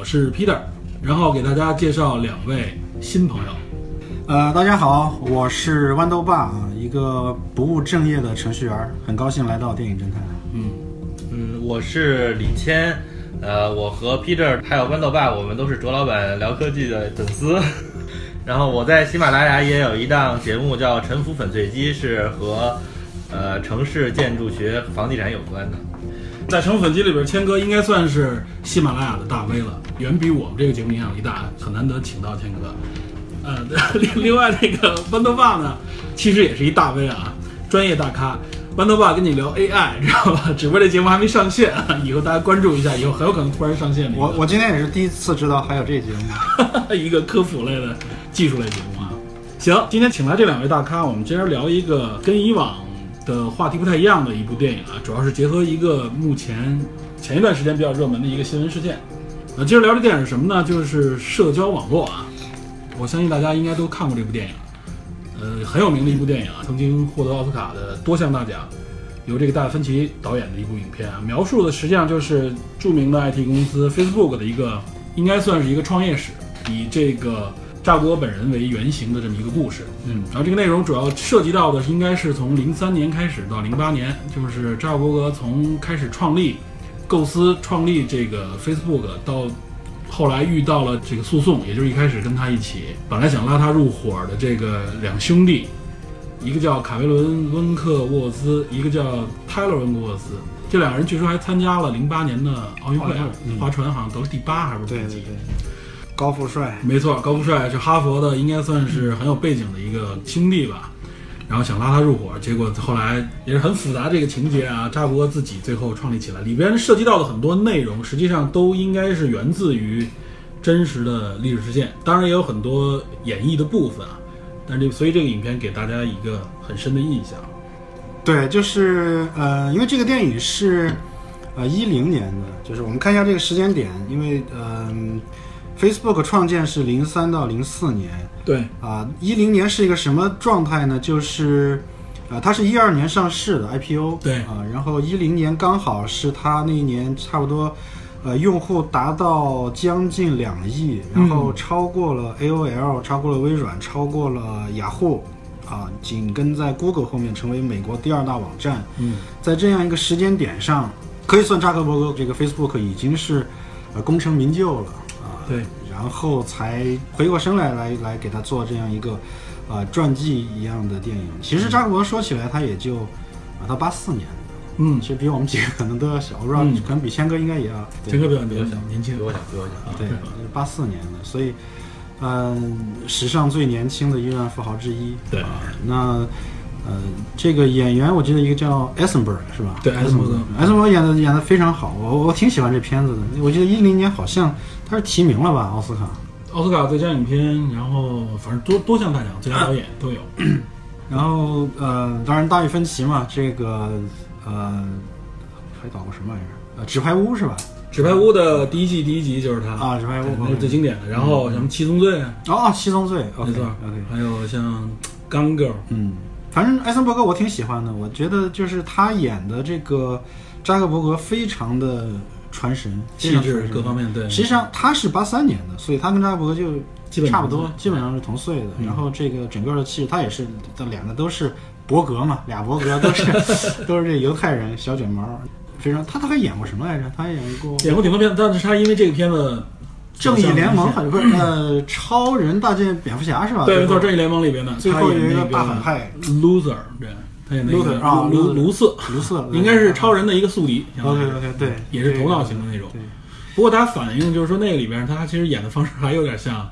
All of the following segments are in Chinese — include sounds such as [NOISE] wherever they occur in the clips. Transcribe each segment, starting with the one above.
我是 Peter，然后给大家介绍两位新朋友。呃，大家好，我是豌豆爸啊，一个不务正业的程序员，很高兴来到电影侦探。嗯嗯，我是李谦，呃，我和 Peter 还有豌豆爸，我们都是卓老板聊科技的粉丝。[LAUGHS] 然后我在喜马拉雅也有一档节目叫《沉浮粉碎机》，是和呃城市建筑学、房地产有关的。在沉浮粉碎机里边，谦哥应该算是喜马拉雅的大 V 了，远比我们这个节目影响力大，很难得请到谦哥。呃，[LAUGHS] 另另外那个豌豆爸呢，其实也是一大 V 啊，专业大咖。豌豆爸跟你聊 AI，知道吧？[LAUGHS] 只不过这节目还没上线，以后大家关注一下，以后很有可能突然上线。我我今天也是第一次知道还有这节目。[LAUGHS] 一个科普类的技术类节目啊。行，今天请来这两位大咖，我们今儿聊一个跟以往的话题不太一样的一部电影啊，主要是结合一个目前前一段时间比较热门的一个新闻事件。呃，今儿聊这电影是什么呢？就是社交网络啊。我相信大家应该都看过这部电影，呃，很有名的一部电影啊，曾经获得奥斯卡的多项大奖。由这个戴芬奇导演的一部影片啊，描述的实际上就是著名的 IT 公司 Facebook 的一个，应该算是一个创业史，以这个扎克伯格本人为原型的这么一个故事。嗯，然后这个内容主要涉及到的应该是从零三年开始到零八年，就是扎克伯格从开始创立、构思创立这个 Facebook 到后来遇到了这个诉讼，也就是一开始跟他一起本来想拉他入伙的这个两兄弟。一个叫卡梅伦·温克沃兹，一个叫泰勒·温克沃兹。这两个人据说还参加了零八年的奥运会啊，划船好像得了第八还是第几？对对对，高富帅。没错，高富帅是哈佛的，应该算是很有背景的一个兄弟吧。然后想拉他入伙，结果后来也是很复杂这个情节啊。扎克伯格自己最后创立起来，里边涉及到的很多内容，实际上都应该是源自于真实的历史事件，当然也有很多演绎的部分啊。但是所以这个影片给大家一个很深的印象。对，就是呃，因为这个电影是呃一零年的，就是我们看一下这个时间点，因为嗯、Facebook 创建是零三到零四年对，啊，一零年是一个什么状态呢？就是呃，它是一二年上市的 IPO，对啊，然后一零年刚好是它那一年差不多。呃，用户达到将近两亿，然后超过了 AOL，、超过了微软，超过了雅虎，啊，紧跟在 Google 后面成为美国第二大网站。嗯，在这样一个时间点上，可以算扎克伯格这个 Facebook 已经是呃功成名就了啊。对，然后才回过身来来来给他做这样一个呃传记一样的电影。其实扎克伯格说起来，他也就啊，他八四年的。嗯其，实比我们几个可能都要小，我不知道，嗯可能比谦哥应该也要。对谦哥比我比较小，年轻比我小，比我小。啊对，八四年的，所以，嗯、史上最年轻的亿万富豪之一。对啊，那，呃，这个演员我记得一个叫 Eisenberg 是吧？对艾森伯格艾森伯格演的演的非常好，我我挺喜欢这片子的。我记得一零年好像他是提名了吧奥斯卡，奥斯卡最佳影片，然后反正多多项大奖，最佳导演都有。[CLEARS THROAT] 然后呃，当然大卫芬奇嘛，这个呃还导过什么玩意儿？呃，纸牌屋是吧？纸牌屋的第一季第一集就是他啊，纸牌屋对那是最经典的。然后什么七宗罪啊，哦，七宗罪没错 OK，还有像《Gun Girl》，嗯，反正艾森伯格我挺喜欢的，我觉得就是他演的这个扎克伯格非常的传神，气质各方面对。实际上他是八三年的，所以他跟扎克伯格就基本差不多，基本上是同岁的。嗯然后这个整个的气质，他也是这两个都是伯格嘛，[LAUGHS] 俩伯格都是 [LAUGHS] 都是这犹太人小卷毛，非常他他还演过什么来着？他还演过演过挺多片，但是他因为这个片子，正义联盟，好像不是呃超人大战蝙蝠侠是吧？对，没错，正义联盟里边的，最后有一个大反派 loser，对，他演那个卢卢瑟，卢瑟，应该是超人的一个宿敌。OK OK 对，也是头脑型的那种。不过他反映就是说那个里边他其实演的方式还有点像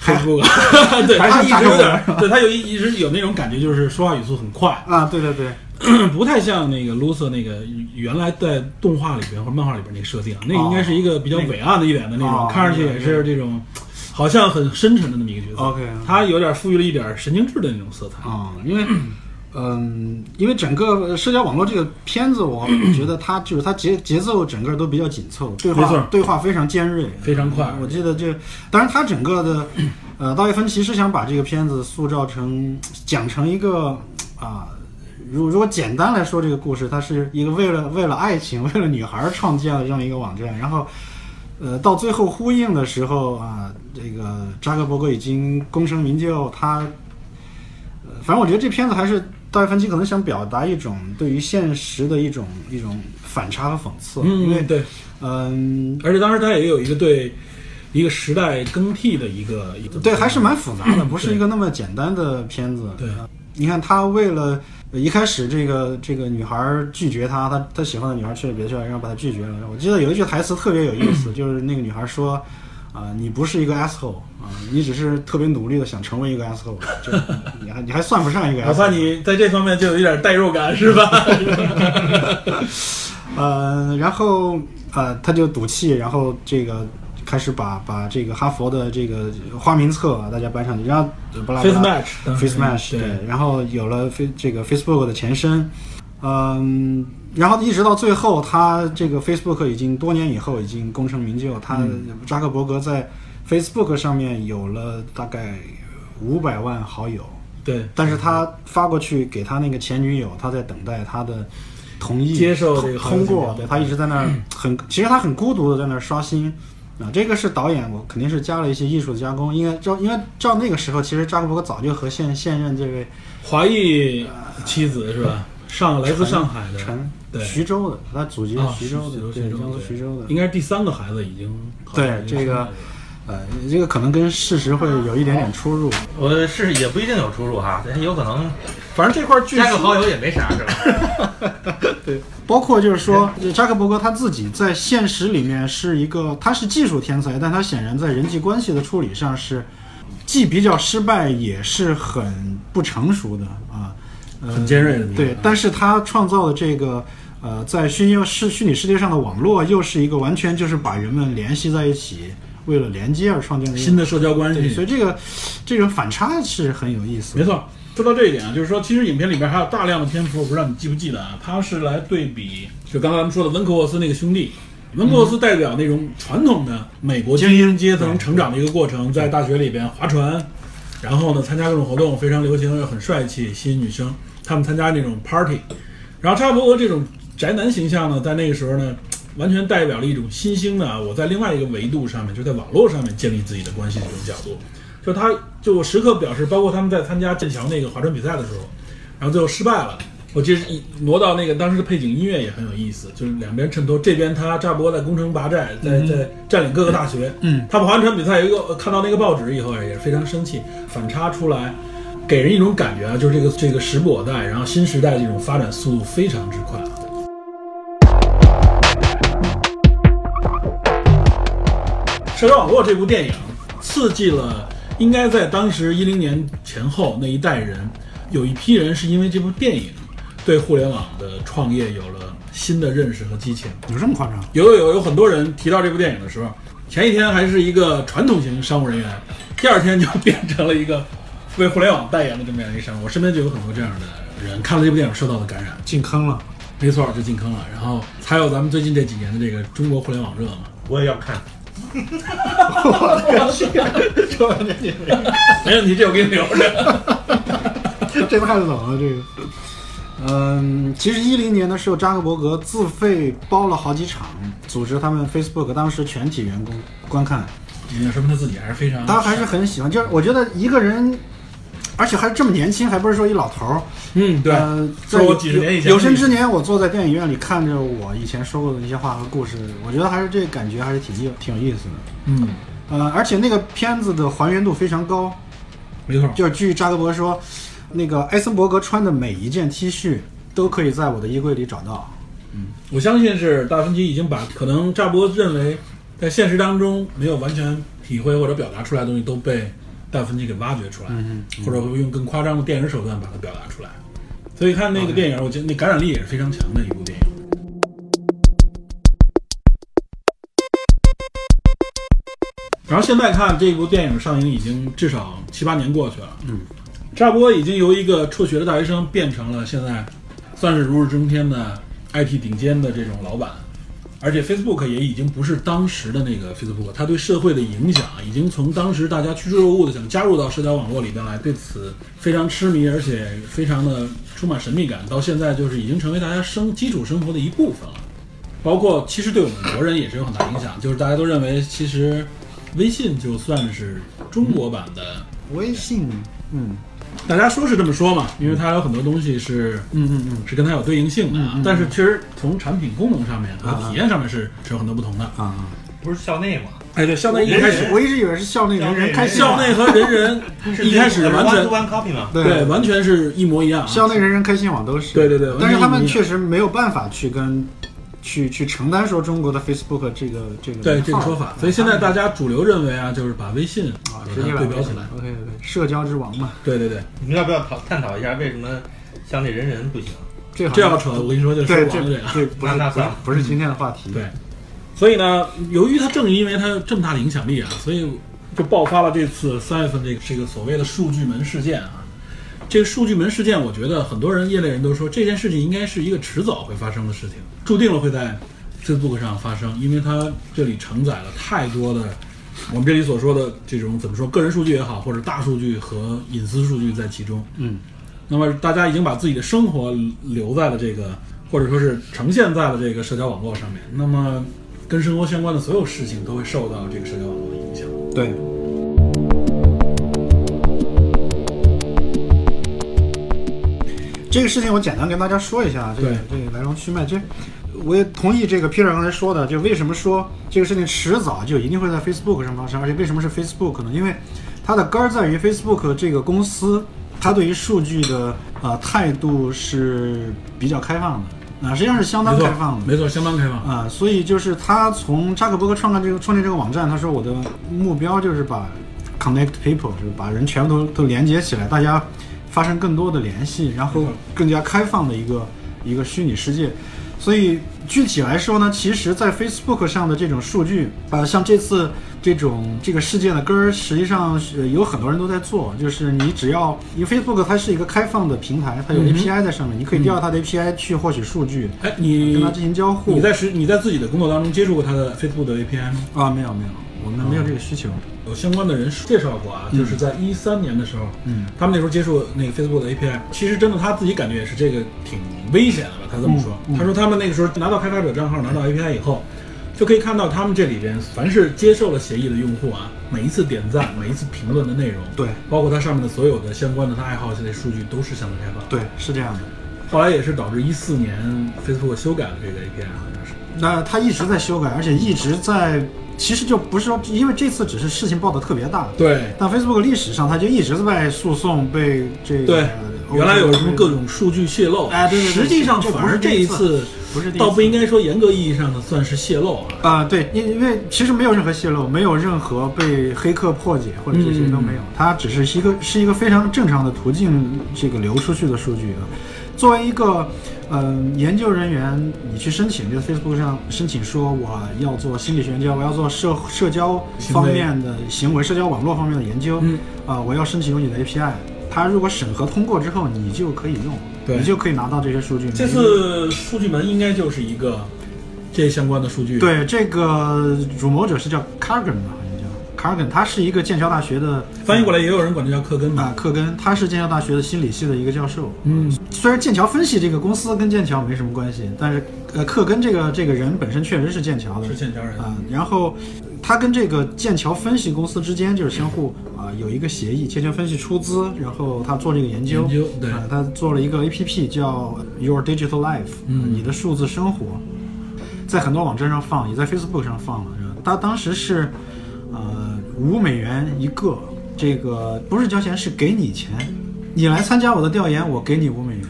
，Facebook，[LAUGHS] 对还他一直有点，对他有一一直有那种感觉，就是说话语速很快，啊，对对对，[CLEARS THROAT] 不太像那个 Lucer 那个原来在动画里边或者漫画里边那个设定，那应该是一一个比较伟岸的一点的那种，哦看上去也是这种好像很深沉的那么一个角色。OK 他有点赋予了一点神经质的那种色彩。啊、因为，[CLEARS THROAT] 嗯，因为整个社交网络这个片子，我 [CLEARS THROAT] 觉得它就是它节节奏整个都比较紧凑，对话对话非常尖锐，非常快我记得这，当然它整个的，[CLEARS THROAT] 呃，大卫芬奇是想把这个片子塑造成讲成一个啊。如如果简单来说，这个故事它是一个为了为了爱情、为了女孩创建了这么一个网站，然后，呃，到最后呼应的时候啊，这个扎克伯格已经功成名就，他呃，反正我觉得这片子还是大卫芬奇可能想表达一种对于现实的一种一种反差和讽刺，因为嗯，对，嗯、而且当时他也有一个对一个时代更替的一个一个对，还是蛮复杂的，不是一个那么简单的片子。对呃你看他为了呃一开始这个这个女孩拒绝他，他他喜欢的女孩去了别的学校，然后把他拒绝了。我记得有一句台词特别有意思，就是那个女孩说。啊、你不是一个 asshole 啊、你只是特别努力的想成为一个 asshole，就 [LAUGHS] 你还你还算不上一个 asshole。哪怕你在这方面就有一点代入感，是吧？[LAUGHS] 呃，然后呃，他就赌气，然后这个开始把把这个哈佛的这个花名册啊大家搬上去，然后巴拉巴 Face Match，Face Match，对对，然后有了 Face 这个 Facebook 的前身，嗯，然后一直到最后，他这个 Facebook 已经多年以后已经功成名就，他嗯扎克伯格在 Facebook 上面有了大概五百万好友，对，但是他发过去给他那个前女友，他在等待他的同意接受这个通过，对他一直在那儿很，其实他很孤独的在那儿刷新。啊，这个是导演，我肯定是加了一些艺术的加工。应该照，应该照那个时候，其实扎克伯格早就和现现任这位华裔妻子是吧？上来自上海的，陈对徐州的，他祖籍徐州江苏徐州的。应该是第三个孩子已经对这个呃，这个可能跟事实会有一点点出入。我是也不一定有出入哈，有可能反正这块据加个好友也没啥是吧？[LAUGHS] 对包括就是说，扎克伯格他自己在现实里面是一个，他是技术天才，但他显然在人际关系的处理上是既比较失败，也是很不成熟的啊，呃很尖锐的对，但是他创造的这个呃，在虚拟世虚拟世界上的网络，又是一个完全就是把人们联系在一起，为了连接而创建的新的社交关，系所。以这个这种反差是很有意思的。没错，说到这一点啊，就是说，其实影片里边还有大量的篇幅，我不知道你记不记得啊，它是来对比，就刚才咱们说的温克沃斯那个兄弟。温克沃斯代表那种传统的美国精英阶层成长的一个过程，在大学里边划船，然后呢参加各种活动，非常流行，又很帅气，吸引女生。他们参加那种 party，然后差不多这种宅男形象呢，在那个时候呢，[TSK] 完全代表了一种新兴的啊，我在另外一个维度上面，就在网络上面建立自己的关系的这种角度。就他就我时刻表示，包括他们在参加剑桥那个划船比赛的时候，然后最后失败了。我记得一挪到那个当时的背景音乐也很有意思，就是两边衬托，这边他扎博在攻城拔寨，在在占领各个大学，嗯，他跑完船比赛有一个呃看到那个报纸以后也是非常生气，反差出来，给人一种感觉啊，就是这个这个时不我待，然后新时代这种发展速度非常之快社交网络这部电影刺激了，应该在当时一零年前后那一代人，有一批人是因为这部电影对互联网的创业有了新的认识和激情。有这么夸张？有有有有很多人提到这部电影的时候，前一天还是一个传统型商务人员，第二天就变成了一个为互联网代言的这么样一个商务。我身边就有很多这样的人，看了这部电影受到的感染，进坑了。没错，就进坑了。然后还有咱们最近这几年的这个中国互联网热嘛，我也要看。[LAUGHS] 没问题，这我给你留着。[LAUGHS] 这太冷了，这个。嗯，其实一零年的时候，扎克伯格自费包了好几场，组织他们 Facebook 当时全体员工观看。也说明他自己还是非常，他还是很喜欢，就是我觉得一个人，而且还这么年轻，还不是说一老头儿。嗯，对，呃，在我几十年以前有生之年，我坐在电影院里看着我以前说过的那些话和故事，我觉得还是这感觉还是挺有挺有意思的。嗯，呃，而且那个片子的还原度非常高，没错，就是据扎克伯格说，那个艾森伯格穿的每一件 T 恤都可以在我的衣柜里找到。嗯我相信是大芬奇已经把可能扎伯认为在现实当中没有完全体会或者表达出来的东西都被达芬奇给挖掘出来，嗯或者会用更夸张的电影手段把它表达出来。所以看那个电影，我觉得那感染力也是非常强的一部电影。然后现在看这部电影上映已经至少七八年过去了，嗯，扎波已经由一个辍学的大学生变成了现在算是如日中天的 IT 顶尖的这种老板，而且 Facebook 也已经不是当时的那个 Facebook，它对社会的影响已经从当时大家趋之若鹜的想加入到社交网络里边来，对此非常痴迷，而且非常的充满神秘感，到现在就是已经成为大家生基础生活的一部分了。包括其实对我们国人也是有很大影响，就是大家都认为其实微信就算是中国版的，微信，嗯大家说是这么说嘛，因为它有很多东西是嗯嗯嗯是跟它有对应性的，啊嗯嗯但是其实从产品功能上面和啊体验上面是是有很多不同的。啊，不是校内吗？哎，对，校内一开始我一直以为是校内人人开心网，校内和人人一开始完 one 全 to one copy 吗？对，完全是一模一样啊。校内人人开心网都是，对对对但是他们确实没有办法去跟去去承担说中国的 Facebook 这个这个对这个说法，所以现在大家主流认为啊，就是把微信啊直接对标起来。OK OK，社交之王嘛，对对对，你们要不要讨探讨一下为什么像那人人不行？这这要扯，我跟你说就是这个。这不是不不是今天的话题，对，所以呢，由于它正因为它有这么大的影响力啊，所以就爆发了这次三月份这个这个所谓的数据门事件啊。这个数据门事件，我觉得很多人业内人都说这件事情应该是一个迟早会发生的事情，注定了会在 Facebook 上发生，因为它这里承载了太多的我们这里所说的这种怎么说个人数据也好，或者大数据和隐私数据在其中。嗯，那么大家已经把自己的生活留在了这个，或者说是呈现在了这个社交网络上面。那么跟生活相关的所有事情都会受到这个社交网络的影响。对。这个事情我简单跟大家说一下，这个对这个来龙去脉。这我也同意这个 Peter 刚才说的，就为什么说这个事情迟早就一定会在 Facebook 上发生，而且为什么是 Facebook 呢？因为它的根儿在于 Facebook 这个公司，它对于数据的呃态度是比较开放的，啊、实际上是相当开放的。没错，相当开放。啊，所以就是他从扎克伯格创办这个创建这个网站，他说我的目标就是把 connect people，就是把人全部都都连接起来，大家发生更多的联系，然后更加开放的一个一个虚拟世界。所以具体来说呢，其实，在 Facebook 上的这种数据，呃，像这次这种这个事件的根儿，实际上是有很多人都在做，就是你只要因为 Facebook 它是一个开放的平台，它有 API 在上面，你可以调它的 API 去获取数据，哎，你跟它进行交互。你在实你在自己的工作当中接触过它的 Facebook 的 API 吗？啊，没有没有，我们没有这个需求。有相关的人介绍过啊，就是在一三年的时候，嗯，他们那时候接触那个 Facebook 的 API，其实真的他自己感觉也是这个挺危险的吧，他这么说。嗯嗯他说他们那个时候拿到开发者账号，拿到 API 以后，就可以看到他们这里边凡是接受了协议的用户啊，每一次点赞、每一次评论的内容，对包括它上面的所有的相关的他爱好这类数据都是相对开放。，对，是这样的。后来也是导致一四年 Facebook 修改了这个 API，好像是。那他一直在修改，而且一直在，其实就不是说，因为这次只是事情报的特别大，对但 Facebook 历史上它就一直在诉讼被这个对，原来有什么各种数据泄露，哎对对对实际上这反而这一次不是倒不应该说严格意义上的算是泄露啊。啊、对，因因为其实没有任何泄露，没有任何被黑客破解或者这些都没有，它只是一个是一个非常正常的途径，这个流出去的数据啊。作为一个呃研究人员，你去申请，就在 Facebook 上申请说我要做心理学研究，我要做社社交方面的行为、社交网络方面的研究，嗯啊、我要申请用你的 API。它如果审核通过之后，你就可以用，对你就可以拿到这些数据。这次数据门应该就是一个这相关的数据。，对，这个主谋者是叫 Cargan 吧，好像叫 Cargan，他是一个剑桥大学的翻译过来也有人管这叫克根啊嘛。，克根，他是剑桥大学的心理系的一个教授。嗯，虽然剑桥分析这个公司跟剑桥没什么关系，但是呃，克根这个这个人本身确实是剑桥的，是剑桥人啊。然后他跟这个剑桥分析公司之间就是相互啊有一个协议，剑桥分析出资，然后他做这个研究，研究对啊，他做了一个 A P P 叫 Your Digital Life，嗯你的数字生活，在很多网站上放，也在 Facebook 上放了。他当时是呃五美元一个，这个不是交钱，是给你钱，你来参加我的调研，我给你五美元。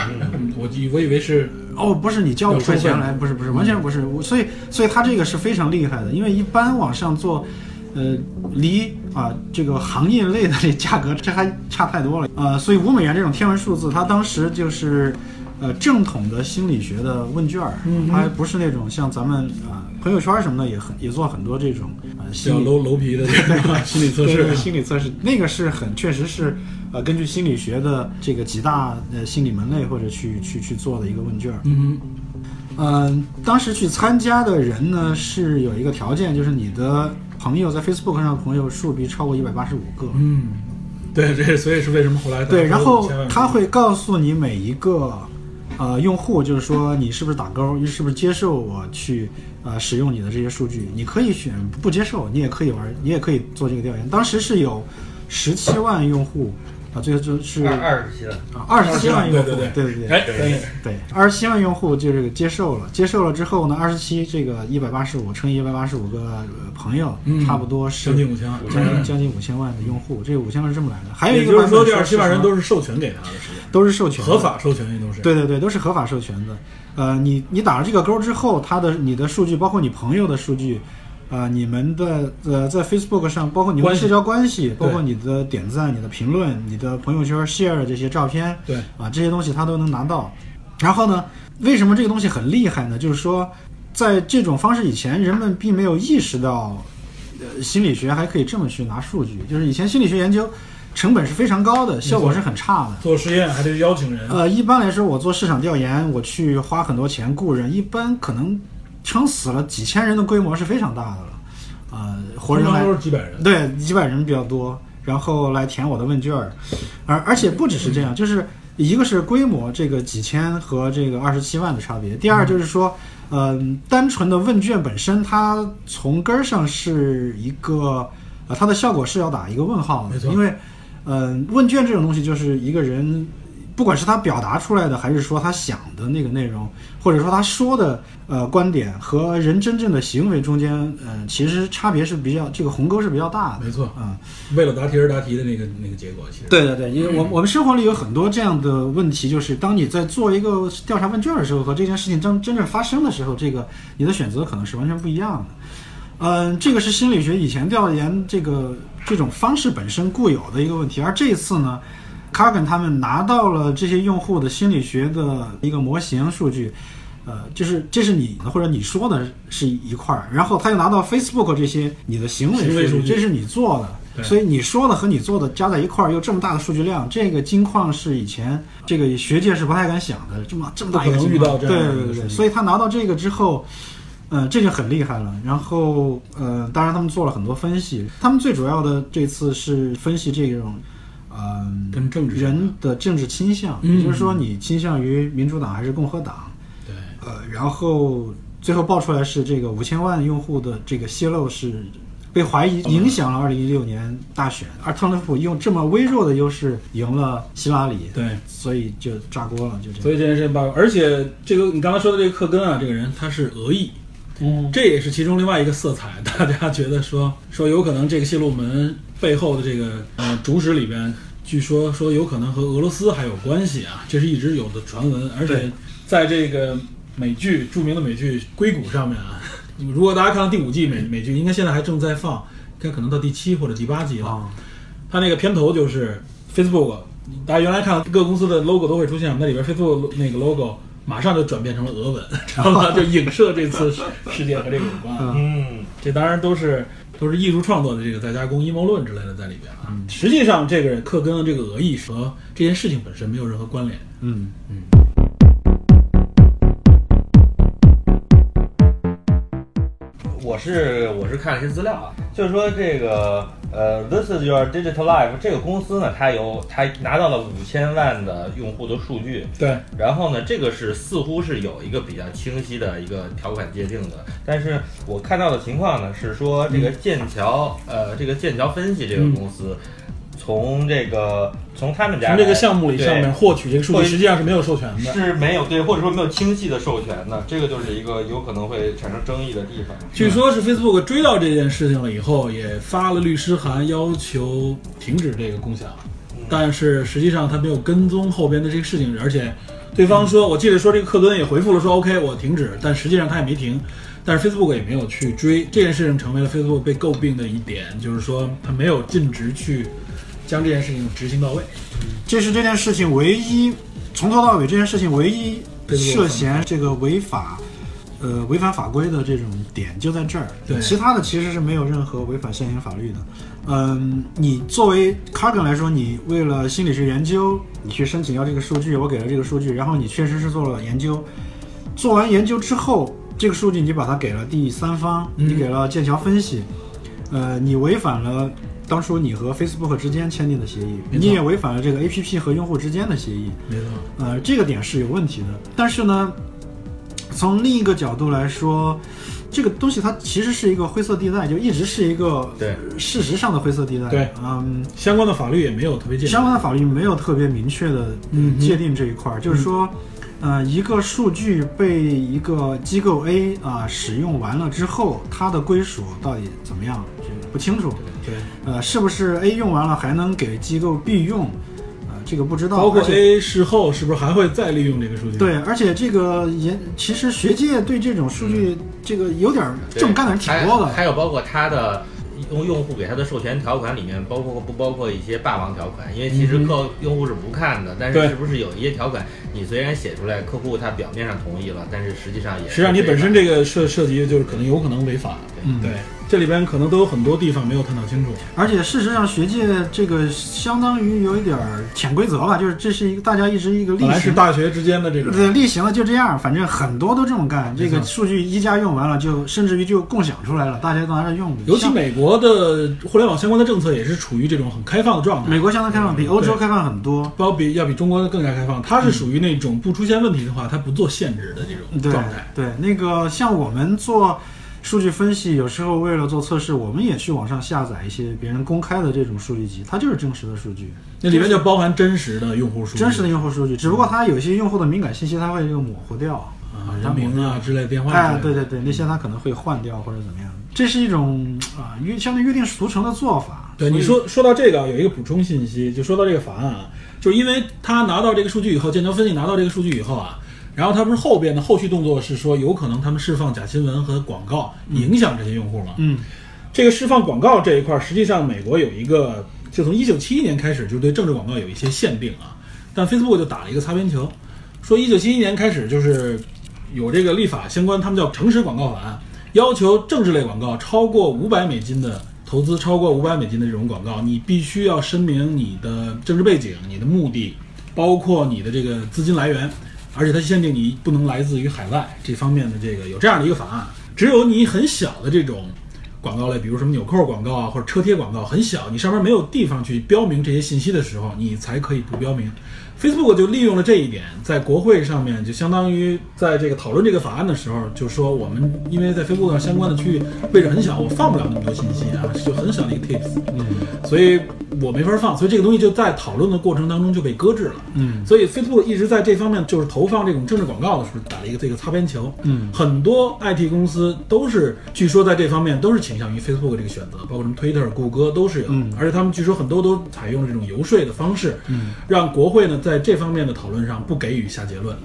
嗯我以我以为是哦，不是你交五块钱来，不是不是，完全不是。我所以所以他这个是非常厉害的，因为一般网上做，呃，离啊，这个行业类的这价格这还差太多了。呃，所以五美元这种天文数字，它当时就是呃正统的心理学的问卷儿，嗯它还不是那种像咱们啊、朋友圈什么的也很也做很多这种呃理楼楼皮的这个心理测试。心理测试。那个是很确实是呃根据心理学的这个几大呃心理门类或者去去去做的一个问卷儿。嗯嗯，当时去参加的人呢是有一个条件，就是你的朋友在 Facebook 上的朋友数必超过一百八十五个。嗯，对，这所以是为什么后来对，然后他他会告诉你每一个呃用户，就是说你是不是打勾，你是不是接受我去呃使用你的这些数据。你可以选不接受，你也可以玩，你也可以做这个调研。当时是有十七万用户啊，最后就是二二十七了，啊二十七万用户，对对对哎，可以，对，二十七万用户就这个接受了，接受了之后呢，二十七这个一百八十五乘以一百八十五个呃朋友，嗯差不多是将近五千万，将近将近五千万的用户，这个五千万是这么来的。还有一个也就是说，这二十七万人都是授权给他的，都是授权的合。法授权也都是。对对对，都是合法授权的。呃，你你打了这个勾之后，他的你的数据，包括你朋友的数据，啊、你们的呃在 Facebook 上，包括你们的社交关系，包括你的点赞、你的评论、你的朋友圈 share 的这些照片，对啊，这些东西他都能拿到。然后呢，为什么这个东西很厉害呢？就是说，在这种方式以前，人们并没有意识到，呃，心理学还可以这么去拿数据。就是以前心理学研究成本是非常高的，效果是很差的。做实验还得邀请人，呃，一般来说，我做市场调研，我去花很多钱雇人，一般可能撑死了几千人的规模是非常大的了。呃，活人来都是几百人。对几百人比较多，然后来填我的问卷儿，而而且不只是这样，就是一个是规模这个几千和这个二十七万的差别，第二就是说，嗯、单纯的问卷本身，它从根儿上是一个，呃，它的效果是要打一个问号的，没错因为，嗯、问卷这种东西就是一个人。不管是他表达出来的，还是说他想的那个内容，或者说他说的呃观点和人真正的行为中间，嗯、其实差别是比较这个鸿沟是比较大的。没错。嗯，为了答题而答题的那个那个结果，其实。对对对，因为我我们生活里有很多这样的问题，就是当你在做一个调查问卷的时候，和这件事情真真正发生的时候，这个你的选择可能是完全不一样的。嗯，这个是心理学以前调研这个这种方式本身固有的一个问题，而这一次呢，Kagan 他们拿到了这些用户的心理学的一个模型数据，呃，就是这是你的或者你说的是一块儿，然后他又拿到 Facebook 这些你的行为数据，这是你做的。所以你说的和你做的加在一块儿，又这么大的数据量，这个金矿是以前这个学界是不太敢想的，这么这么大一个金矿对对对所以他拿到这个之后，呃，这就很厉害了。然后呃，当然他们做了很多分析，他们最主要的这次是分析这种。嗯，跟政治人的政治倾向，嗯也就是说，你倾向于民主党还是共和党？对，呃，然后最后爆出来是这个五千万用户的这个泄露是被怀疑影响了二零一六年大选，而特朗普用这么微弱的优势赢了希拉里，对，所以就炸锅了，就这样。所以这件事情爆，而且这个你刚才说的这个克根啊，这个人他是俄裔，嗯，这也是其中另外一个色彩。大家觉得说说有可能这个泄露门背后的这个呃主使里边，据说说有可能和俄罗斯还有关系啊，这是一直有的传闻。而且在这个美剧著名的美剧《硅谷》上面啊，如果大家看到第五季美美剧，应该现在还正在放，应该可能到第七或者第八集了。啊，它那个片头就是 Facebook，大家原来看各个公司的 logo 都会出现，那里边 Facebook 那个 logo 马上就转变成了俄文，知道吗？就影射这次事事件和这个有关。嗯嗯，这当然都是都是艺术创作的这个再加工阴谋论之类的在里边啊。实际上，这个克根的这个俄裔和这件事情本身没有任何关联。嗯嗯我是我是看了一些资料啊，就是说这个呃，This is your digital life 这个公司呢，它有它拿到了五千万的用户的数据，对，然后呢，这个是似乎是有一个比较清晰的一个条款界定的，但是我看到的情况呢是说这个剑桥呃这个剑桥分析这个公司。从这个从他们家从这个项目里上面获取这个数据，会实际上是没有授权的。是没有对，或者说没有清晰的授权的，这个就是一个有可能会产生争议的地方。据说是 Facebook 追到这件事情了以后，也发了律师函要求停止这个共享，但是实际上他没有跟踪后边的这个事情，而且对方说，我记得说这个克敦也回复了说 OK，我停止，但实际上他也没停，但是 Facebook 也没有去追这件事情，成为了 Facebook 被诟病的一点，就是说他没有尽职去将这件事情执行到位。这是这件事情唯一从头到尾这件事情唯一涉嫌这个违法，呃，违反法规的这种点就在这儿。对其他的其实是没有任何违反现行法律的。嗯，你作为 Cargan 来说，你为了心理学研究，你去申请要这个数据，我给了这个数据，然后你确实是做了研究，做完研究之后，这个数据你把它给了第三方，嗯你给了剑桥分析，呃，你违反了当初你和 Facebook 之间签订的协议，你也违反了这个 APP 和用户之间的协议，没错，呃，这个点是有问题的。但是呢，从另一个角度来说，这个东西它其实是一个灰色地带，就一直是一个对。事实上的灰色地带。对。嗯，相关的法律也没有特别界定。相关的法律没有特别明确的嗯界定这一块儿，就是说，呃，一个数据被一个机构 A 啊、使用完了之后，它的归属到底怎么样，这个不清楚。对，呃，是不是 A 用完了还能给机构 B 用？呃，这个不知道。包括 A 事后是不是还会再利用这个数据？对，而且这个也，其实学界对这种数据，这个有点儿这么干的人挺多的。还有包括它的用用户给他的授权条款里面，包括不包括一些霸王条款？因为其实嗯客用户是不看的，但是是不是有一些条款，你虽然写出来，客户他表面上同意了，但是实际上也实际上你本身这个涉涉及的就是可能有可能违法。嗯对，这里边可能都有很多地方没有探讨清楚。而且事实上，学界这个相当于有一点儿潜规则吧，就是这是一个大家一直一个例本来是。大学之间的这个，对，例行了就这样，反正很多都这么干。这个数据一家用完了，就甚至于就共享出来了，大家都拿着用。像尤其美国的互联网相关的政策也是处于这种很开放的状态，美国相当开放，比欧洲开放很多。包比要比中国更加开放。它是属于那种不出现问题的话，它不做限制的这种状态。对，那个像我们做数据分析，有时候为了做测试，我们也去网上下载一些别人公开的这种数据集，它就是真实的数据，那里面就包含真实的用户数据，真实的用户数据，只不过它有些用户的敏感信息，它会这个模糊掉。啊，人名啊之类的电话之类哎，对对对，那些它可能会换掉或者怎么样，这是一种啊约相对约定俗成的做法。对，你说说到这个，有一个补充信息，就说到这个法案啊，就是因为他拿到这个数据以后，剑桥分析拿到这个数据以后啊，然后他们后边的后续动作是说，有可能他们释放假新闻和广告，影响这些用户嘛。嗯。这个释放广告这一块儿，实际上美国有一个，就从一九七一年开始就对政治广告有一些限定啊，但 Facebook 就打了一个擦边球，说一九七一年开始就是有这个立法相关，他们叫诚实广告法案，要求政治类广告超过五百美金的投资，超过五百美金的这种广告，你必须要声明你的政治背景、你的目的，包括你的这个资金来源，而且它限定你不能来自于海外这方面的这个有这样的一个法案，只有你很小的这种。广告类，比如什么纽扣广告啊，或者车贴广告，很小，你上面没有地方去标明这些信息的时候，你才可以不标明。Facebook 就利用了这一点，在国会上面就相当于在这个讨论这个法案的时候，就说我们因为在 Facebook 上相关的区域位置很小，我放不了那么多信息啊，就很小的一个 tips，嗯所以我没法放，所以这个东西就在讨论的过程当中就被搁置了。嗯。所以 Facebook 一直在这方面就是投放这种政治广告的时候打了一个这个擦边球。嗯。很多 IT 公司都是，据说在这方面都是倾向于 Facebook 这个选择，包括什么 Twitter、谷歌都是有，嗯。而且他们据说很多都采用了这种游说的方式，嗯，让国会呢在这方面的讨论上不给予下结论。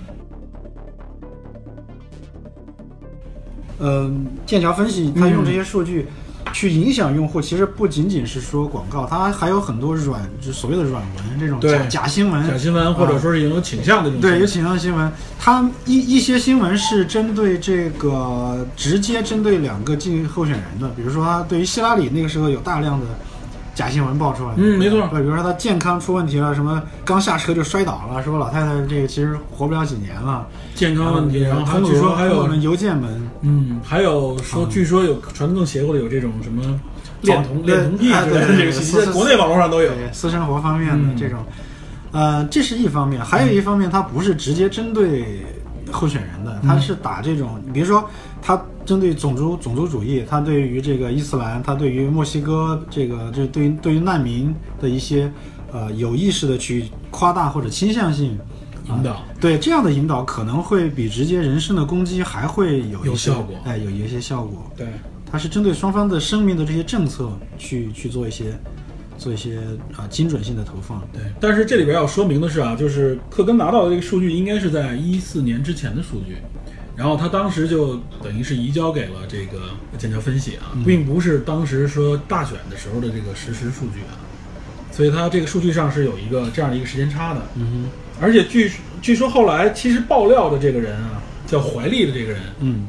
嗯，剑桥分析它用这些数据去影响用户，其实不仅仅是说广告，它还有很多软，就所谓的软文这种对假假新闻，假新闻或者说是有倾向的对，有倾向新闻，它一一些新闻是针对这个直接针对两个竞候选人的，比如说他对于希拉里那个时候有大量的假新闻爆出来，嗯没错。对，比如说他健康出问题了，什么刚下车就摔倒了，说老太太这个其实活不了几年了，健康问题，然后据说还有我们邮件门，嗯，还有说，据说有传的更邪乎的有这种什么恋童恋童癖之类的这个信息，在国内网络上都有。私生活方面的嗯这种，呃，这是一方面，还有一方面，它不是直接针对候选人的，他是打这种，比如说，他针对种族种族主义，他对于这个伊斯兰，他对于墨西哥这个，这对于对于难民的一些呃有意识的去夸大或者倾向性。引导啊对这样的引导可能会比直接人身的攻击还会有一些有效果哎，有一些效果。对，它是针对双方的生命的这些政策去去做一些做一些啊、精准性的投放。对，但是这里边要说明的是啊，就是克根拿到的这个数据应该是在一四年之前的数据，然后他当时就等于是移交给了这个剑桥分析啊，并不是当时说大选的时候的这个实时数据啊，所以他这个数据上是有一个这样的一个时间差的。嗯哼而且据据说后来其实爆料的这个人啊，叫怀利的这个人，嗯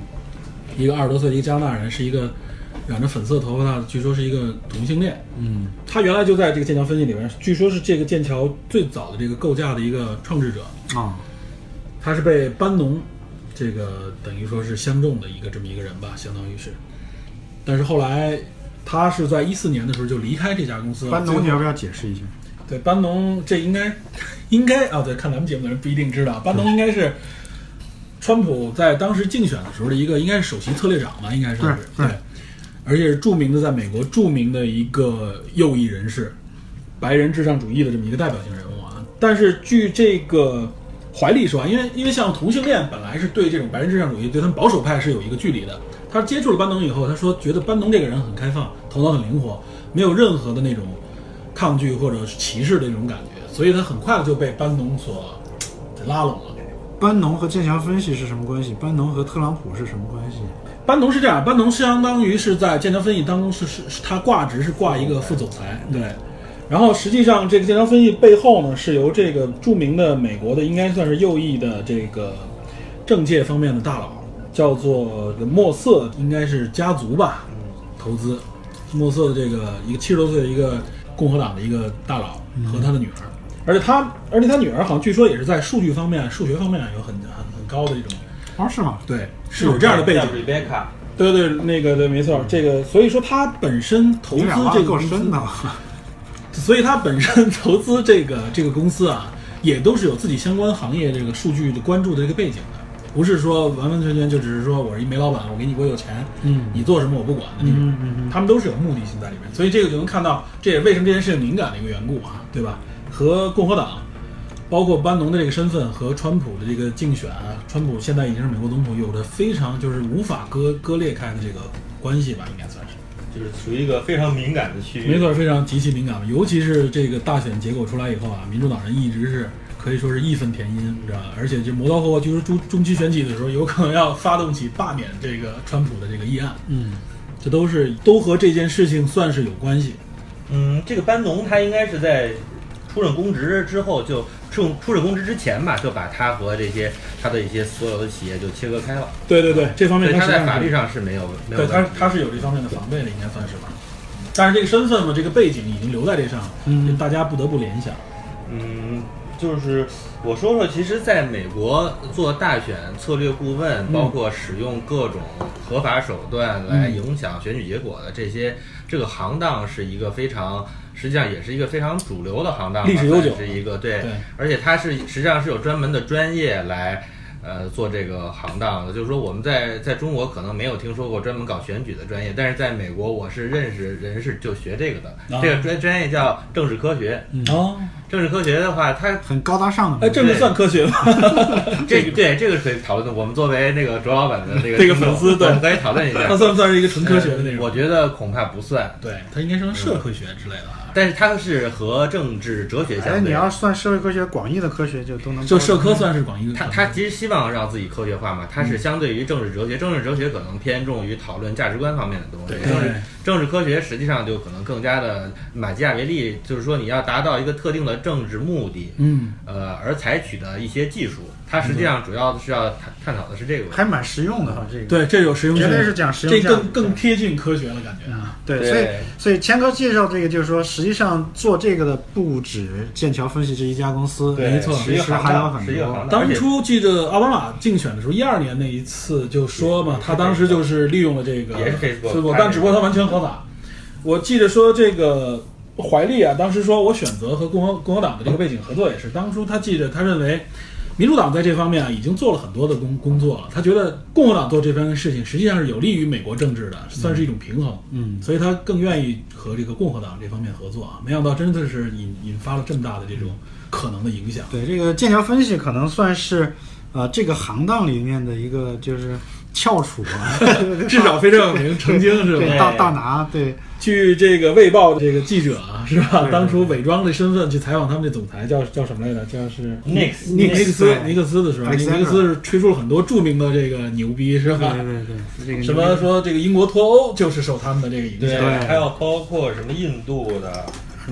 一个二十多岁的一个加拿大人，是一个染着粉色头发的，据说是一个同性恋。嗯他原来就在这个剑桥分析里面，据说是这个剑桥最早的这个构架的一个创制者，啊他是被班农这个等于说是相中的一个这么一个人吧，相当于是。但是后来他是在一四年的时候就离开这家公司了。班农，你要不要解释一下？对班农，这应该应该啊，对，看咱们节目的人不一定知道，班农应该是川普在当时竞选的时候的一个，应该是首席策略长吧，应该算是对对而且是著名的在美国著名的一个右翼人士，白人至上主义的这么一个代表性人物啊。但是据这个怀利说啊，因为因为像同性恋本来是对这种白人至上主义对他们保守派是有一个距离的。他接触了班农以后，他说觉得班农这个人很开放，头脑很灵活，没有任何的那种抗拒或者是歧视的那种感觉，所以他很快的就被班农所拉拢了。班农和剑桥分析是什么关系？班农和特朗普是什么关系？班农是这样，班农相当于是在剑桥分析当中是是是他挂职是挂一个副总裁，对。然后实际上这个剑桥分析背后呢是由这个著名的美国的应该算是右翼的这个政界方面的大佬，叫做这个莫瑟，应该是家族吧，投资。莫瑟的这个一个七十多岁的一个共和党的一个大佬和他的女儿，而且他而且他女儿好像据说也是在数据方面、数学方面有很很很高的一种，哦，是吗？对，是有这样的背景。Rebecca，对对，那个对，没错，这个所以说他本身投资这个公司，深的。[LAUGHS] 所以他本身 [LAUGHS] 投资这个这个公司啊，也都是有自己相关行业这个数据的关注的这个背景的，不是说完完全全就只是说我是一煤老板，我给你我有钱，嗯你做什么我不管的那种，嗯嗯嗯他们都是有目的性在里面，所以这个就能看到，这也为什么这件事情敏感的一个缘故啊，对吧？和共和党，包括班农的这个身份和川普的这个竞选啊，川普现在已经是美国总统，有着非常就是无法割割裂开的这个关系吧，应该算是。就是属于一个非常敏感的区域。没错，非常极其敏感，尤其是这个大选结果出来以后啊，民主党人一直是可以说是义愤填膺，你知道吧？而且这磨刀霍霍，就是中中期选举的时候，有可能要发动起罢免这个川普的这个议案，嗯，这都是都和这件事情算是有关系。嗯，这个班农他应该是在出任公职之后就出出任公职之前吧，就把他和这些他的一些所有的企业就切割开了。对对对，这方面他在法律上是没有没有对他他是有这方面的防备的，应该算是吧。但是这个身份嘛，这个背景已经留在这上了，嗯大家不得不联想。嗯，就是我说说，其实在美国做大选策略顾问，嗯包括使用各种合法手段来影响选举结果的这些，这个行当是一个非常，实际上也是一个非常主流的行当吧，历史悠久。算是一个对对，而且它是实际上是有专门的专业来。呃，做这个行当的，就是说我们在在中国可能没有听说过专门搞选举的专业，但是在美国我是认识人是就学这个的，啊这个专专业叫政治科学。哦，政治科学的话，它很高大上的。哎，这个算科学吗？[LAUGHS] 这对这个是可以讨论的。我们作为那个卓老板的那个 [LAUGHS] 这个粉丝对可以讨论一下它。算不算是一个纯科学的那种？我觉得恐怕不算，对，它应该是社科学之类的啊。但是它是和政治哲学哎，相对。你要算社会科学广义的科学，就都能就社科算是广义的。他他其实希望让自己科学化嘛，它是相对于政治哲学，政治哲学可能偏重于讨论价值观方面的东西，对政治科学实际上就可能更加的马基雅维利，就是说你要达到一个特定的政治目的，嗯，呃，而采取的一些技术，它实际上主要是要探探讨的是这个问题。还蛮实用的哈。这个对，这有实用性，绝对是讲实用这更更贴近科学了，感觉啊。对，对所以所以谦哥介绍这个，就是说，实际上做这个的不止剑桥分析这一家公司，没错其实还有很多。当当初记得奥巴马竞选的时候，一二年那一次就说嘛，他当时就是利用了这个也是 Facebook 我但只不过他完全合法。我记得说这个怀利啊，当时说我选择和共和共和党的这个背景合作，也是当初他记着他认为。民主党在这方面啊，已经做了很多的工工作了。他觉得共和党做这方面事情，实际上是有利于美国政治的，算是一种平衡。嗯所以他更愿意和这个共和党这方面合作啊。没想到真的是引引发了这么大的这种可能的影响。对这个剑桥分析可能算是呃这个行当里面的一个就是翘楚啊，[LAUGHS] 至少非常有名，曾经是吧？大大拿，对。据这个《卫报》这个记者啊，是吧？当初伪装的身份去采访他们的总裁，叫叫什么来着？叫是尼克尼克斯尼克斯的时候，尼克斯是吹出了很多著名的这个牛逼，是吧？对对，这个什么说这个英国脱欧就是受他们的这个影，响。对。还有包括什么印度的，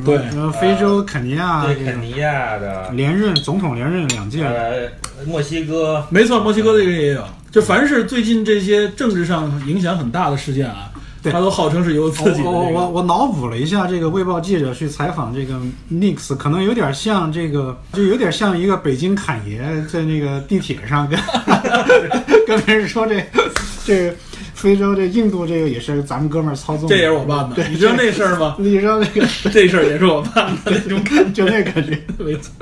对什么非洲肯尼亚对，肯尼亚的，连任总统连任两届，呃，墨西哥，没错，墨西哥这个也有。就凡是最近这些政治上影响很大的事件啊，对他都号称是由自己这个。我我我我脑补了一下，这个卫报记者去采访这个 Nix，可能有点像这个，就有点像一个北京侃爷在那个地铁上跟 [LAUGHS] 跟别人说这这个非洲这印度这个也是咱们哥们儿操纵，这也是我办的，对你知道那事儿吗？[LAUGHS] 你知道那个这事儿也是我办的，那种 [LAUGHS] 感觉。就那感觉，没错，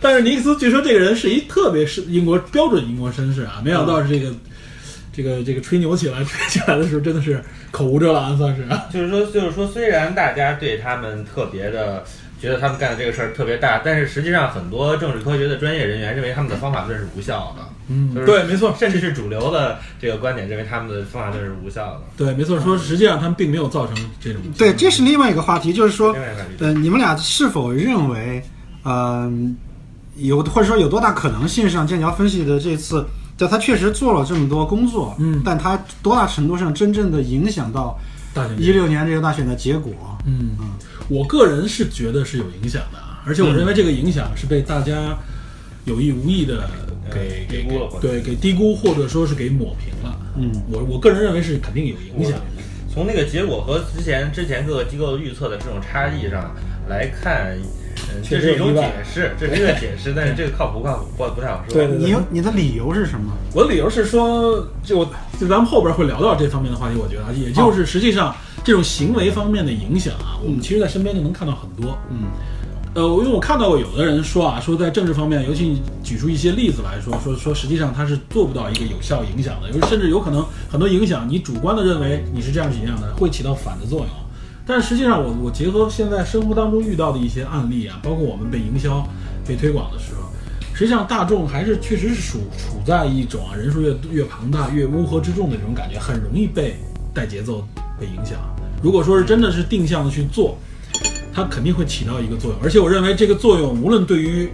但是尼克斯据说这个人是一特别是英国标准英国绅士啊，没想到是这个、这个这个吹牛起来吹起来的时候，真的是口无遮拦，算是啊。就是说，就是说，虽然大家对他们特别的觉得他们干的这个事儿特别大，但是实际上很多政治科学的专业人员认为他们的方法论是无效的。嗯就是对，没错，甚至是主流的这个观点认为他们的方法论是无效的。对，没错，说实际上他们并没有造成这种对，这是另外一个话题，就是说另，外一个理呃，你们俩是否认为，嗯、有或者说有多大可能性上剑桥分析的这次，就他确实做了这么多工作，嗯但他多大程度上真正的影响到大选一六年这个大选的结果？嗯嗯，我个人是觉得是有影响的啊，而且我认为这个影响是被大家有意无意的给给低估了对给低估或者说是给抹平了。嗯，我我个人认为是肯定有影响。从那个结果和之前之前各个机构预测的这种差异上来看，嗯，确这是一种实有解释，这是一个解释，但是这个靠谱不靠谱不不太好说。对对你有你的理由是什么？我的理由是说，就就咱们后边会聊到这方面的话题，我觉得啊，也就是实际上这种行为方面的影响啊，我们其实在身边就能看到很多。嗯，呃，因为我看到过有的人说啊，说在政治方面，尤其你举出一些例子来说，说说实际上他是做不到一个有效影响的，有甚至有可能很多影响，你主观的认为你是这样怎样的，会起到反的作用。但是实际上我，我结合现在生活当中遇到的一些案例啊，包括我们被营销、被推广的时候，实际上大众还是确实是处处在一种啊人数越越庞大、越乌合之众的这种感觉，很容易被带节奏、被影响。如果说是真的是定向的去做，它肯定会起到一个作用。而且我认为这个作用，无论对于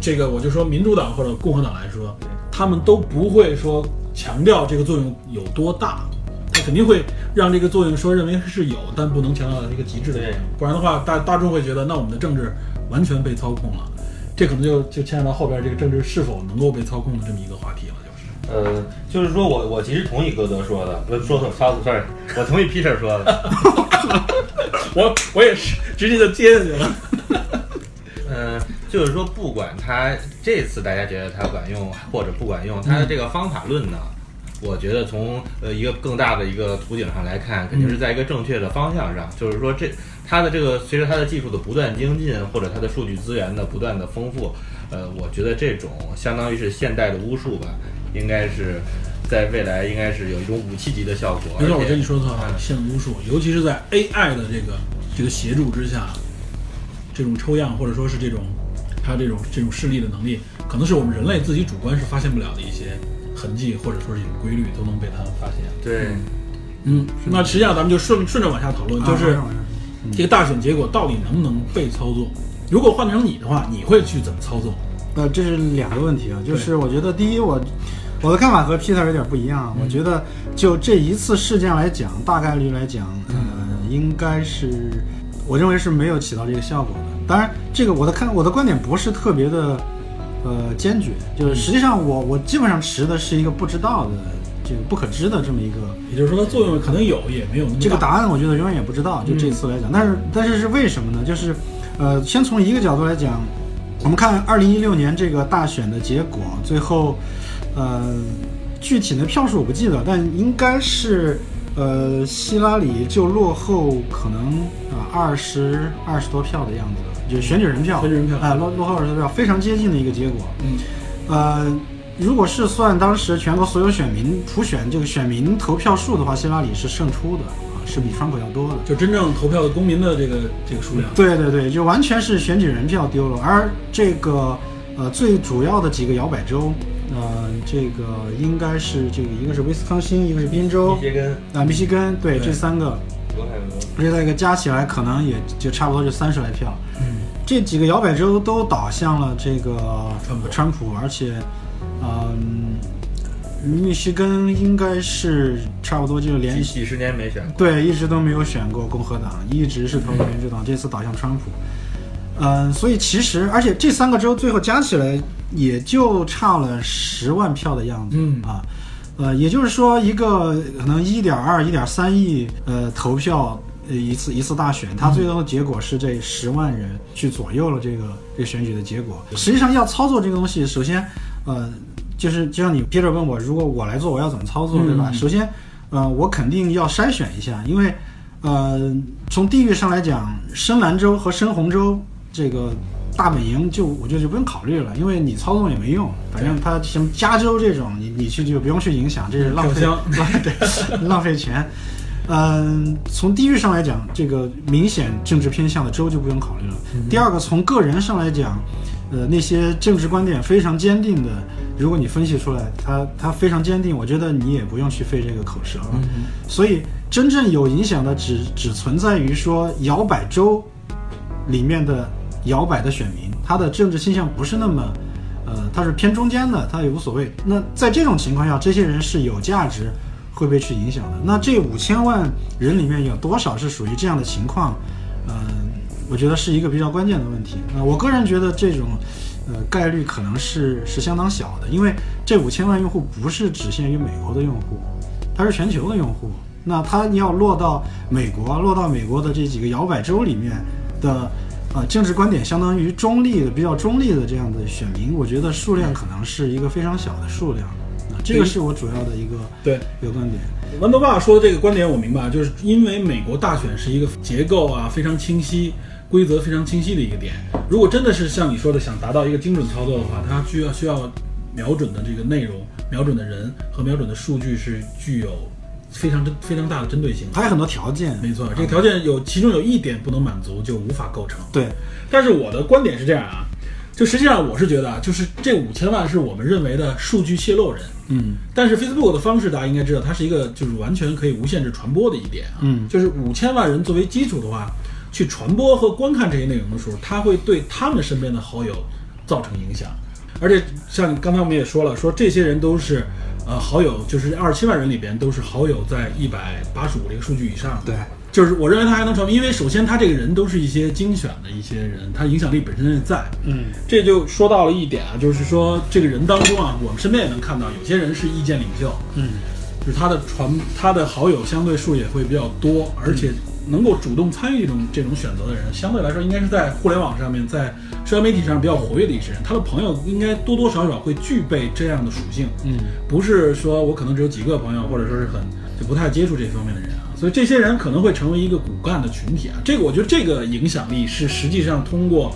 这个我就说民主党或者共和党来说，他们都不会说强调这个作用有多大，他肯定会让这个作用说认为是有，但不能强调到一个极致的作用。不然的话，大大众会觉得那我们的政治完全被操控了，这可能就就牵扯到后边这个政治是否能够被操控的这么一个话题。呃，就是说我我其实同意歌德说的，不是说错，sorry sorry，我同意 Peter 说的。[LAUGHS] 我我也是直接就接下去了。嗯，[LAUGHS] 就是说，不管他这次大家觉得他管用或者不管用，他的这个方法论呢，我觉得从呃一个更大的一个图景上来看，肯定是在一个正确的方向上。就是说这，它的这个随着它的技术的不断精进，或者它的数据资源的不断的丰富，呃，我觉得这种相当于是现代的巫术吧，应该是在未来应该是有一种武器级的效果。没错，而且我跟你说的话嗯，现巫术，尤其是在 AI 的这个这个协助之下，这种抽样或者说是这种它这种这种视力的能力，可能是我们人类自己主观是发现不了的一些痕迹，或者说是一种规律，都能被它发现。对。嗯，那实际上咱们就顺顺着往下讨论，就是啊这个大选结果到底能不能被操纵？如果换成你的话，你会去怎么操作？呃，这是两个问题啊，就是我觉得第一，我我的看法和 Peter 有点不一样啊。我觉得就这一次事件来讲，大概率来讲，呃，应该是我认为是没有起到这个效果的。当然，这个我的看我的观点不是特别的呃坚决，就是实际上我我基本上持的是一个不知道的这个不可知的这么一个也就是说，它作用可能有，也没有那么大这个答案我觉得永远也不知道，就这次来讲。但是但是是为什么呢？就是，呃，先从一个角度来讲，我们看二零一六年这个大选的结果，最后，呃，具体的票数我不记得，但应该是，呃，希拉里就落后可能啊二十二十多票的样子，就选举人票，选举人票啊、落落后二十多票，非常接近的一个结果。嗯，呃，如果是算当时全国所有选民普选这个选民投票数的话，希拉里是胜出的啊，是比川普要多的。就真正投票的公民的这个这个数量。对对对，就完全是选举人票丢了，而这个呃最主要的几个摇摆州，呃，这个应该是这个一个是威斯康星，一个是宾州密歇根、啊，密歇根，对对这三个，俄亥俄，这三个加起来可能也就差不多就三十来票。嗯，这几个摇摆州都倒向了这个川普川普，而且，嗯，密歇根应该是差不多就连几几十年没选过。对一直都没有选过共和党，一直是投给民主党，这次倒向川普。嗯，所以其实，而且这三个州最后加起来也就差了十万票的样子，嗯啊，呃，也就是说，一个可能一点二、一点三亿呃投票呃一次一次大选，它最终的结果是这十万人去左右了这个这个选举的结果。实际上要操作这个东西，首先，呃，就是就像你接着问我，如果我来做，我要怎么操作，对吧？嗯首先，呃，我肯定要筛选一下，因为呃，从地域上来讲，深蓝州和深红州这个大本营就我觉得就不用考虑了，因为你操纵也没用，反正它什么加州这种，你你去就不用去影响，这是浪费票 [LAUGHS] 浪对浪费钱。嗯，从地域上来讲，这个明显政治偏向的州就不用考虑了。第二个，从个人上来讲，呃，那些政治观点非常坚定的，如果你分析出来，他他非常坚定，我觉得你也不用去费这个口舌了。所以，真正有影响的只只存在于说摇摆州里面的摇摆的选民，他的政治倾向不是那么，呃，他是偏中间的，他也无所谓。那在这种情况下，这些人是有价值会被去影响的。那这五千万人里面有多少是属于这样的情况？嗯、我觉得是一个比较关键的问题。呃，我个人觉得这种，呃，概率可能是是相当小的，因为这五千万用户不是只限于美国的用户，它是全球的用户。那它要落到美国，落到美国的这几个摇摆州里面的，呃，政治观点相当于中立的、比较中立的这样的选民，我觉得数量可能是一个非常小的数量。啊，这个是我主要的一个对。一个观点。豌豆爸说的这个观点我明白，就是因为美国大选是一个结构啊非常清晰、规则非常清晰的一个点。如果真的是像你说的想达到一个精准操作的话，它需要需要瞄准的这个内容、瞄准的人和瞄准的数据是具有非常针非常大的针对性。的。还有很多条件，没错，这个条件有其中有一点不能满足，就无法构成。对，但是我的观点是这样啊，就实际上我是觉得啊，就是这五千万是我们认为的数据泄露人，嗯。但是 Facebook 的方式大家应该知道，它是一个就是完全可以无限制传播的一点啊，嗯。就是五千万人作为基础的话，去传播和观看这些内容的时候，它会对他们身边的好友造成影响，而且像刚才我们也说了，说这些人都是呃好友，就是二十七万人里边都是好友在一百八十五这个数据以上的，对，就是我认为他还能传播，因为首先他这个人都是一些精选的一些人，他影响力本身也在，嗯。这就说到了一点啊，就是说这个人当中啊，我们身边也能看到有些人是意见领袖，嗯。就是他的传他的好友相对数也会比较多，而且能够主动参与这种这种选择的人，相对来说应该是在互联网上面，在社交媒体上比较活跃的一些人，他的朋友应该多多少少会具备这样的属性，嗯不是说我可能只有几个朋友，或者说是很就不太接触这方面的人啊，所以这些人可能会成为一个骨干的群体啊。这个我觉得这个影响力是实际上通过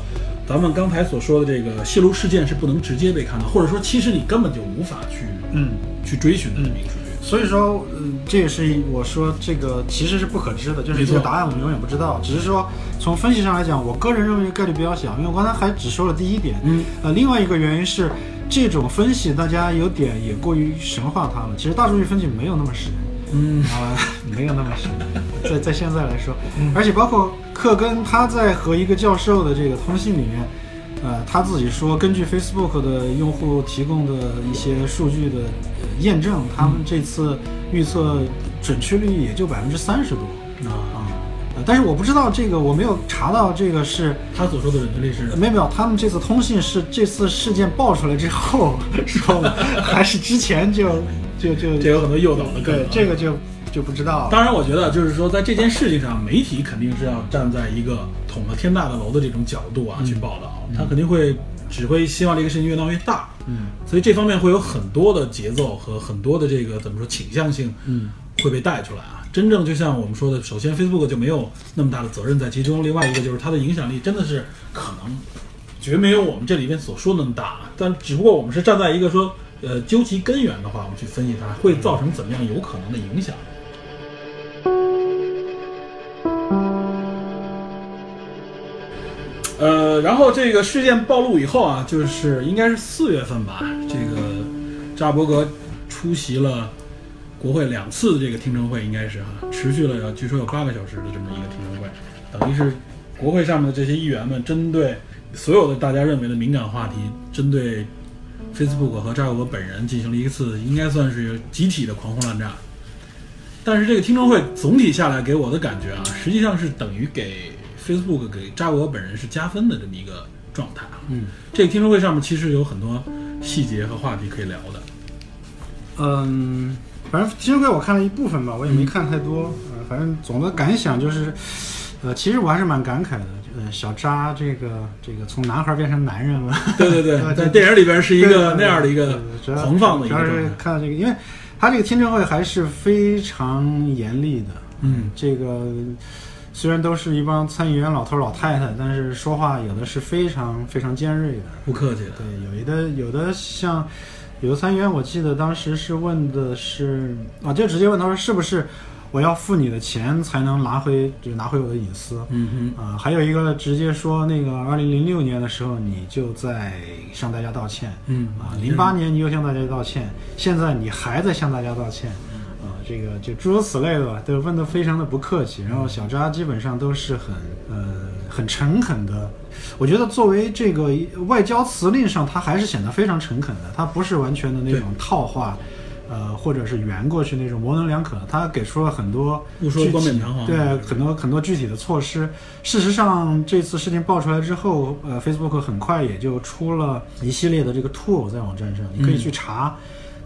咱们刚才所说的这个泄露事件是不能直接被看到，或者说其实你根本就无法去嗯。去追寻的这么一个数据。所以说，嗯，这也是我说这个其实是不可知的，就是这个答案我们永远不知道。只是说从分析上来讲，我个人认为概率比较小，因为我刚才还只说了第一点，嗯，呃，另外一个原因是这种分析大家有点也过于神化它了。其实大数据分析没有那么神，嗯。啊、[LAUGHS] 没有那么神，[LAUGHS] 在在现在来说，而且包括克根他在和一个教授的这个通信里面，呃，他自己说，根据 Facebook 的用户提供的一些数据的呃验证，他们这次预测准确率也就百分之三十多啊，啊、呃但是我不知道这个，我没有查到这个是他所说的准确率是没有没有，他们这次通信是这次事件爆出来之后 [LAUGHS] 说的，还是之前就就就这有很多诱导的。对这个就就不知道了。当然，我觉得就是说，在这件事情上，媒体肯定是要站在一个捅了天大的楼的这种角度啊、去报道，他肯定会只会希望这个事情越闹越大，嗯所以这方面会有很多的节奏和很多的这个怎么说倾向性，嗯会被带出来啊。真正就像我们说的，首先 Facebook 就没有那么大的责任在其中，另外一个就是它的影响力真的是可能绝没有我们这里面所说的那么大，但只不过我们是站在一个说。呃，究其根源的话，我们去分析它会造成怎么样有可能的影响。呃，然后这个事件暴露以后啊，就是应该是四月份吧，这个扎伯格出席了国会两次的这个听证会，应该是哈，持续了据说有八个小时的这么一个听证会，等于是国会上面的这些议员们针对所有的大家认为的敏感话题，针对 Facebook 和扎伯格本人进行了一次应该算是集体的狂轰滥炸。但是这个听证会总体下来给我的感觉啊，实际上是等于给 Facebook 给扎克伯本人是加分的这么一个状态啊。嗯，这个听证会上面其实有很多细节和话题可以聊的。嗯，反正听证会我看了一部分吧，我也没看太多。呃，反正总的感想就是，呃，其实我还是蛮感慨的。呃，小扎这个这个从男孩变成男人了。对对对，[LAUGHS] 在电影里边是一个那样的一个狂放的一主要是。看到这个，因为他这个听证会还是非常严厉的。嗯，这个虽然都是一帮参议员老头老太太，但是说话有的是非常非常尖锐的。不客气的。对，有的有的像有的参议员，我记得当时是问的是啊，就直接问他说是不是我要付你的钱才能拿回，就是拿回我的隐私。嗯哼，啊，还有一个直接说，那个二零零六年的时候，你就在向大家道歉，嗯啊，零八年你又向大家道歉，现在你还在向大家道歉，啊，这个就诸如此类的吧，都问得非常的不客气。然后小扎基本上都是很呃很诚恳的，我觉得作为这个外交辞令上，他还是显得非常诚恳的，他不是完全的那种套话。呃，或者是圆过去那种模棱两可，他给出了很多不说冠冕堂皇对很多很多具体的措施。事实上，这次事情爆出来之后，呃，Facebook 很快也就出了一系列的这个 tool 在网站上，你可以去查，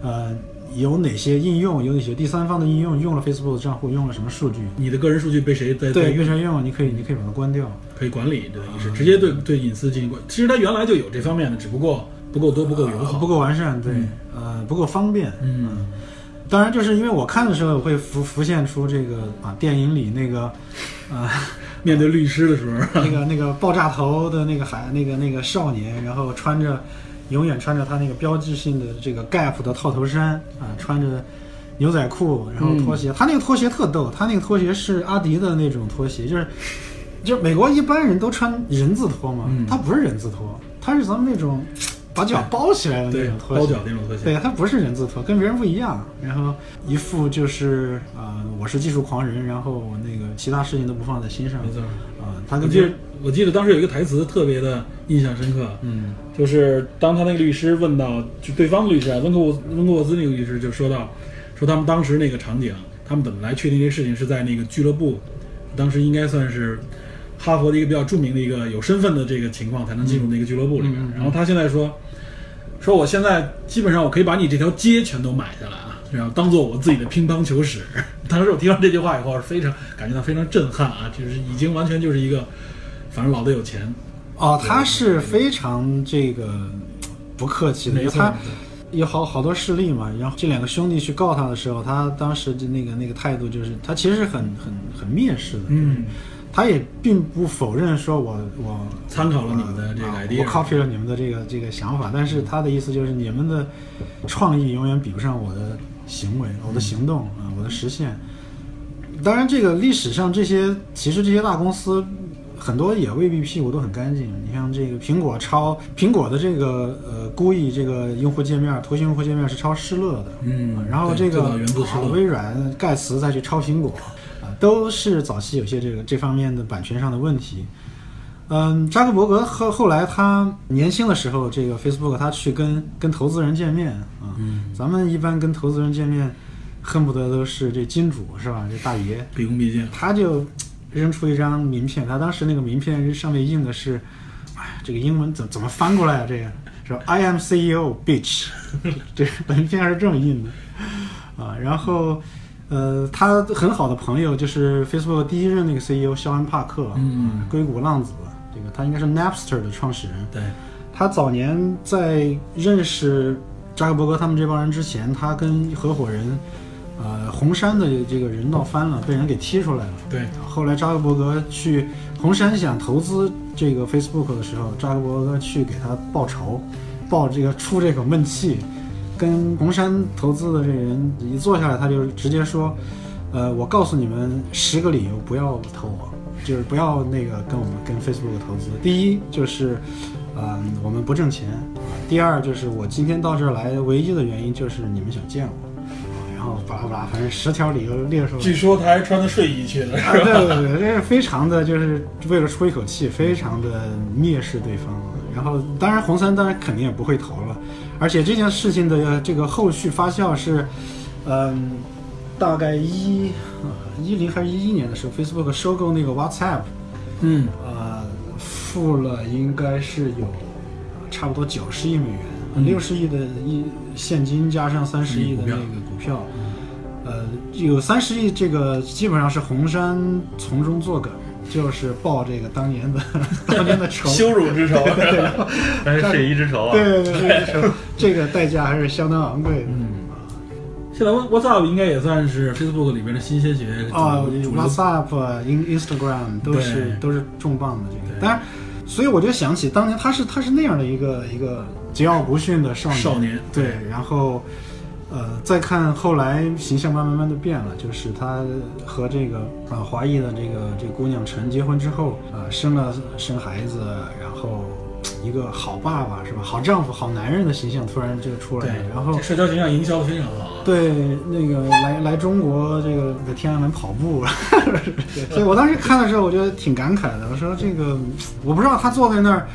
呃，有哪些应用，有哪些第三方的应用用了 Facebook 的账户，用了什么数据，你的个人数据被谁在在对，用被谁用，你可以你可以把它关掉。可以管理，对，也是直接对对隐私进行管。其实它原来就有这方面的，只不过不够多，不够友好，呃不够完善，对，嗯呃，不够方便。嗯当然，就是因为我看的时候会浮浮现出这个啊，电影里那个，呃，[LAUGHS] 面对律师的时候，[LAUGHS] 那个那个爆炸头的那个孩那个那个少年，然后穿着永远穿着他那个标志性的这个 Gap 的套头衫啊，穿着牛仔裤，然后拖鞋，他那个拖鞋特逗，他那个拖鞋是阿迪的那种拖鞋，就是就是美国一般人都穿人字拖嘛，嗯。他不是人字拖，他是咱们那种把脚包起来的那对种拖鞋，包脚那种拖鞋对，他不是人字拖，跟别人不一样。然后一副就是啊、呃我是技术狂人，然后那个其他事情都不放在心上。没错。啊、他跟我记得我记得当时有一个台词特别的印象深刻，嗯就是当他那个律师问到，就对方的律师啊，温克沃温克沃兹那个律师就说到，说他们当时那个场景，他们怎么来确定这事情是在那个俱乐部，当时应该算是哈佛的一个比较著名的一个有身份的这个情况才能进入那个俱乐部里面。然后他现在说，说我现在基本上我可以把你这条街全都买下来啊，然后当做我自己的乒乓球室。[LAUGHS] 当时我听到这句话以后，是非常感觉到非常震撼啊，就是已经完全就是一个，反正老子有钱，哦，他是非常这个不客气的，没错他有好好多事例嘛。然后这两个兄弟去告他的时候，他当时的那个那个态度就是，他其实是很很很蔑视的。嗯，他也并不否认说我我参考了你们的这个啊 idea，我 copy 了你们的这个这个想法，但是他的意思就是你们的创意永远比不上我的行为、我的行动啊、我的实现。当然，这个历史上这些其实这些大公司很多也未必屁股都很干净。你像这个苹果抄苹果的这个呃故意这个用户界面图形用户界面是抄施乐的，嗯啊然后这个啊微软盖茨再去抄苹果啊，都是早期有些这个这方面的版权上的问题。嗯，扎克伯格后后来他年轻的时候，这个 Facebook 他去跟跟投资人见面啊，嗯咱们一般跟投资人见面，恨不得都是这金主是吧？这大爷，毕恭毕敬。他就扔出一张名片，他当时那个名片上面印的是，哎，这个英文怎怎么翻过来啊？这个说 I am CEO bitch，[LAUGHS] 这个名片是这么印的啊。然后，呃，他很好的朋友就是 Facebook 第一任那个 CEO 肖恩帕克，嗯。硅谷浪子，这个他应该是 Napster 的创始人。对，他早年在认识扎克伯格他们这帮人之前，他跟合伙人，呃，红杉的这个人闹翻了，被人给踢出来了。对，后来扎克伯格去红杉想投资这个 Facebook 的时候，扎克伯格去给他报仇，报这个出这口闷气，跟红杉投资的这人一坐下来，他就直接说，呃，我告诉你们十个理由不要投我。就是不要那个跟我们跟 Facebook 投资。第一就是，嗯，我们不挣钱；第二就是我今天到这儿来唯一的原因就是你们想见我。啊然后巴拉巴拉，反正十条理由列出来。据说他还穿着睡衣去的，啊，对对对，这是非常的，就是为了出一口气，非常的蔑视对方。然后，当然红杉当然肯定也不会投了，而且这件事情的这个后续发酵是，嗯，大概一一零还是一一年的时候，Facebook 收购那个 WhatsApp，嗯，呃，付了应该是有呃差不多九十亿美元，嗯。六十亿的一现金加上三十亿的那个股票，呃，有三十亿这个基本上是红杉从中作梗，就是报这个当年的 [LAUGHS] 当年的仇。羞辱之仇。[LAUGHS] 但是血一之仇啊。对对对，这个仇。这个代价还是相当昂贵的。嗯。现在 WhatsApp 应该也算是 Facebook 里边的新鲜血液啊，WhatsApp、In Instagram 都是都是重磅的这个，当然，所以我就想起当年他是他是那样的一个一个桀骜不驯的少年，少年。对，然后呃再看后来形象慢慢慢的变了，就是他和这个啊华裔的这个这个姑娘陈结婚之后啊、生了生孩子，然后一个好爸爸是吧，好丈夫、好男人的形象突然就出来对了，，然后社交形象营销的非常好。对，那个来来中国这个在天安门跑步，[LAUGHS] 所以我当时看的时候，我觉得挺感慨的。我说这个，我不知道他坐在那儿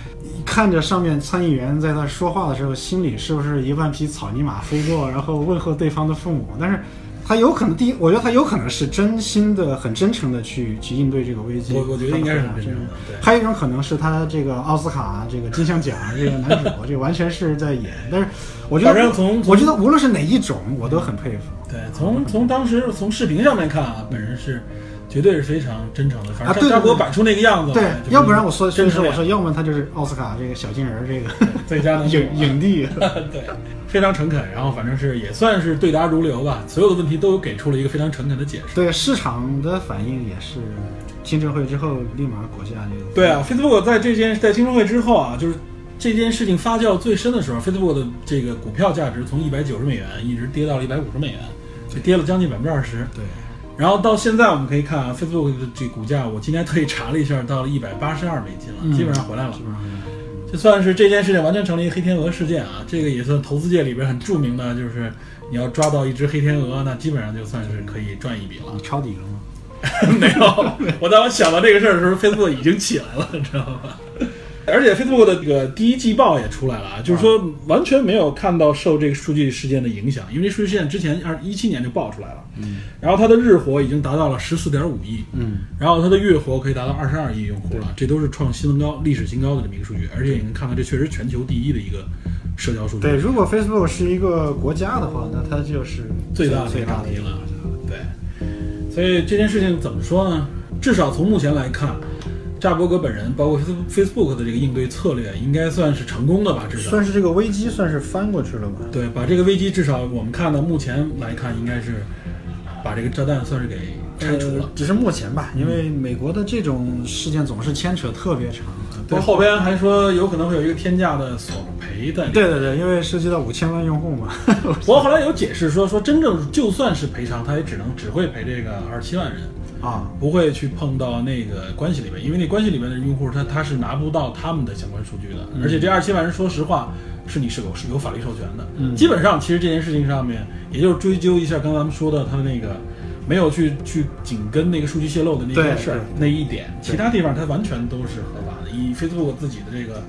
看着上面参议员在那说话的时候，心里是不是一万匹草泥马飞过，然后问候对方的父母。但是他有可能，第一，我觉得他有可能是真心的、很真诚的去去应对这个危机。我我觉得应该是很真诚的还有一种可能是他这个奥斯卡这个金像奖这个男主，[LAUGHS] 这个完全是在演。但是我觉得，反正从我觉得无论是哪一种，我都很佩服。对，从从当时从视频上面看啊，本人是绝对是非常真诚的。反正他给我摆出那个样子，对，要不然我说，所以真诚说我说，要么他就是奥斯卡这个小金人儿这个最佳 [LAUGHS] 影影帝。[LAUGHS] 对，非常诚恳，然后反正是也算是对答如流吧，所有的问题都给出了一个非常诚恳的解释。对市场的反应也是，听证会之后立马股价就对啊，Facebook 在这件在听证会之后啊，就是这件事情发酵最深的时候，Facebook 的这个股票价值从一百九十美元一直跌到了一百五十美元，就跌了将近百分之二十。对然后到现在我们可以看啊，Facebook 的这股价，我今天特意查了一下，到了一百八十二美金了，嗯基本上回来了就算是这件事情完全成了一个黑天鹅事件啊，这个也算投资界里边很著名的，就是你要抓到一只黑天鹅，那基本上就算是可以赚一笔了你。抄底了吗？[LAUGHS] 没有，我当我想到这个事儿的时候，Facebook 已经起来了，你知道吧？而且 Facebook 的这个第一季报也出来了啊，就是说完全没有看到受这个数据事件的影响，因为这数据事件之前二一七年就爆出来了，嗯，然后它的日活已经达到了十四点五亿，嗯，然后它的月活可以达到二十二亿用户了，这都是创新高、历史新高的这么一个数据，而且你能看到这确实全球第一的一个社交数据，对，如果 Facebook 是一个国家的话，那它就是最大最大的一个了。对，所以这件事情怎么说呢？至少从目前来看，扎伯格本人包括 Facebook 的这个应对策略，应该算是成功的吧？至少算是这个危机算是翻过去了吧？对，把这个危机至少我们看到目前来看，应该是把这个炸弹算是给拆除了呃。只是目前吧，因为美国的这种事件总是牵扯特别长。对，后边还说有可能会有一个天价的索赔在里。对对对，因为涉及到五千万用户嘛。[LAUGHS] 不过后来有解释说，说真正就算是赔偿，他也只能只会赔这个二十七万人。啊，不会去碰到那个关系里面，因为那关系里面的用户他他是拿不到他们的相关数据的，而且这二十七万人说实话是你是有是有法律授权的，嗯。基本上其实这件事情上面，也就是追究一下刚才咱们说的他的那个没有去去紧跟那个数据泄露的那件事儿那一点，其他地方它完全都是合法的。以 Facebook 自己的这个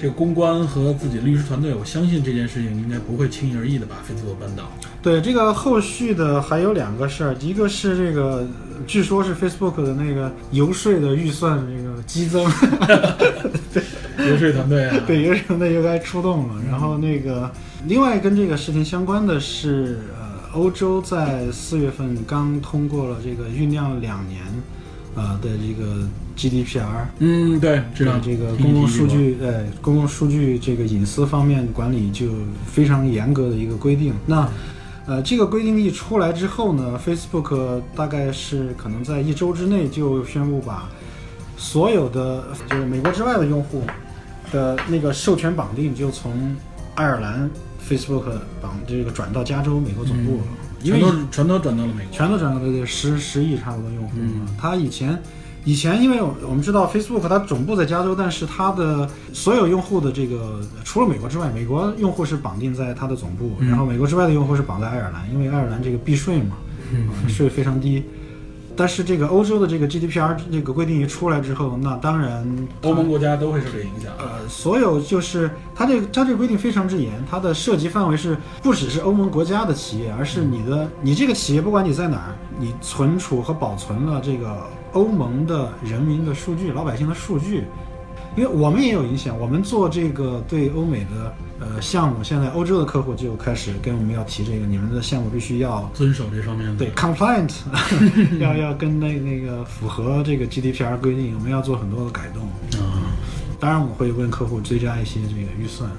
这个公关和自己的律师团队，我相信这件事情应该不会轻易而易的把 Facebook 扳倒。对这个后续的还有两个事儿，一个是这个，据说是 Facebook 的那个游说的预算这个激增 [LAUGHS] [LAUGHS] 游说团队啊，[LAUGHS] 对，游说团队又该出动了。然后那个，另外跟这个事情相关的是，呃，欧洲在四月份刚通过了这个酝酿两年，呃的这个 GDPR，嗯，对，知道这个公共数据，呃，公共数据这个隐私方面管理就非常严格的一个规定。那，呃，这个规定一出来之后呢，Facebook 大概是可能在一周之内就宣布把所有的就是美国之外的用户的那个授权绑定就从爱尔兰 Facebook 绑这个转到加州美国总部了，因为全都全都转到了美国。全都转到了十十亿差不多用户嘛。他以前以前因为我我们知道 Facebook 它总部在加州，但是它的所有用户的这个除了美国之外，美国用户是绑定在它的总部，然后美国之外的用户是绑在爱尔兰，因为爱尔兰这个避税嘛，啊税非常低。但是这个欧洲的这个 GDPR 这个规定一出来之后，那当然欧盟国家都会受这个影响。呃，所有就是它这个它这个规定非常之严，它的涉及范围是不只是欧盟国家的企业，而是你的你这个企业不管你在哪儿，你存储和保存了这个欧盟的人民的数据、老百姓的数据，因为我们也有影响，我们做这个对欧美的呃项目，现在欧洲的客户就开始跟我们要提这个，你们的项目必须要遵守这方面的对 compliant，[LAUGHS] 要要跟那那个符合这个 GDPR 规定，我们要做很多的改动。啊，当然，我会问客户追加一些这个预算。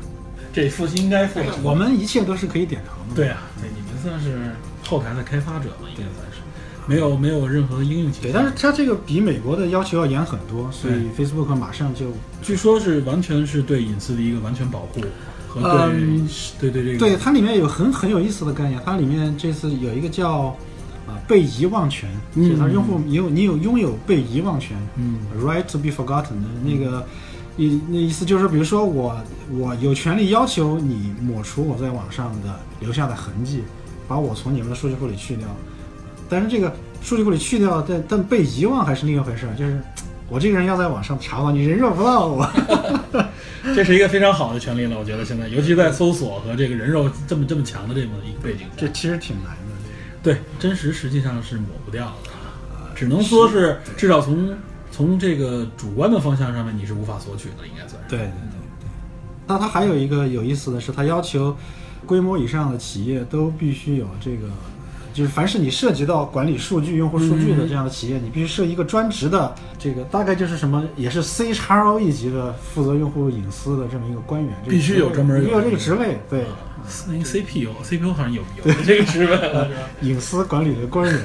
这付应该付的。我们一切都是可以点头的。对啊，对，你们算是后台的开发者嘛，应该算是，没有没有任何应用情对，况。但是它这个比美国的要求要严很多，所以 Facebook 马上就据说是完全是对隐私的一个完全保护和对、嗯对对这个对它里面有很很有意思的概念，它里面这次有一个叫啊、被遗忘权，嗯就是它用户你有你有拥有被遗忘权，嗯 right to be forgotten 的那个。意那意思就是，比如说我我有权利要求你抹除我在网上的留下的痕迹，把我从你们的数据库里去掉。但是这个数据库里去掉，但但被遗忘还是另一回事儿。就是我这个人要在网上查嘛你人肉不到我，[LAUGHS] 这是一个非常好的权利了，我觉得现在，尤其在搜索和这个人肉这么这么强的这么一个背景，这其实挺难的。对真实实际上是抹不掉的，只能说是至少从从这个主观的方向上面你是无法索取的，应该算是。对对对对。那它还有一个有意思的是，它要求规模以上的企业都必须有这个，就是凡是你涉及到管理数据、用户数据的这样的企业，你必须设一个专职的这个，大概就是什么，也是 CHRO 一级的负责用户隐私的这么一个官员，必须有专门有这个职位，对，那个 CPU CPU 好像有有这个职位了，[LAUGHS] 隐私管理的官员。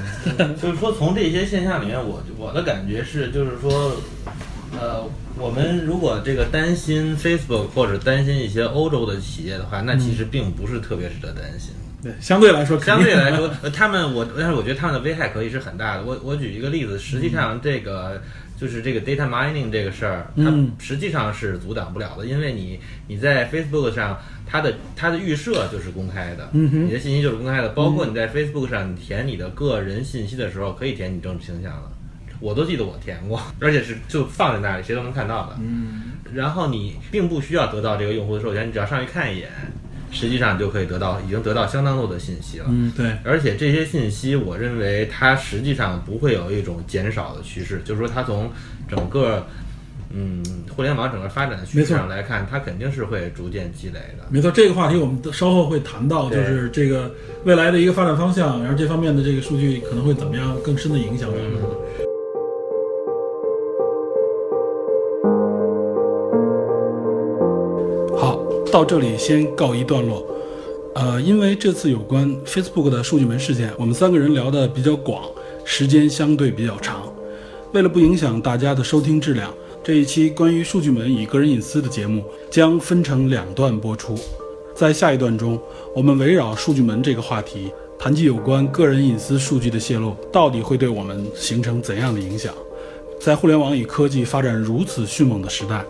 就是说，从这些现象里面，我我的感觉是，就是说，呃，我们如果这个担心 Facebook 或者担心一些欧洲的企业的话，那其实并不是特别值得担心。对，相对来说，相对来说，呃他们我但是我觉得他们的危害可以是很大的。我我举一个例子，实际上这个就是这个 data mining 这个事儿，它嗯实际上是阻挡不了的，因为你你在 Facebook 上，它的它的预设就是公开的，嗯你的信息就是公开的，包括你在 Facebook 上你填你的个人信息的时候，可以填你政治倾向的。我都记得我填过，而且是就放在那里，谁都能看到的。嗯，然后你并不需要得到这个用户的授权，你只要上去看一眼，实际上就可以得到已经得到相当多的信息了。嗯，对，而且这些信息，我认为它实际上不会有一种减少的趋势，就是说它从整个嗯互联网整个发展的趋势上来看，它肯定是会逐渐积累的。没错，这个话题我们稍后会谈到，就是这个未来的一个发展方向，然后这方面的这个数据可能会怎么样更深的影响我们。好，到这里先告一段落。呃，因为这次有关 Facebook 的数据门事件，我们三个人聊得比较广，时间相对比较长。为了不影响大家的收听质量，这一期关于数据门与个人隐私的节目将分成两段播出。在下一段中，我们围绕数据门这个话题，谈及有关个人隐私数据的泄露到底会对我们形成怎样的影响。在互联网与科技发展如此迅猛的时代，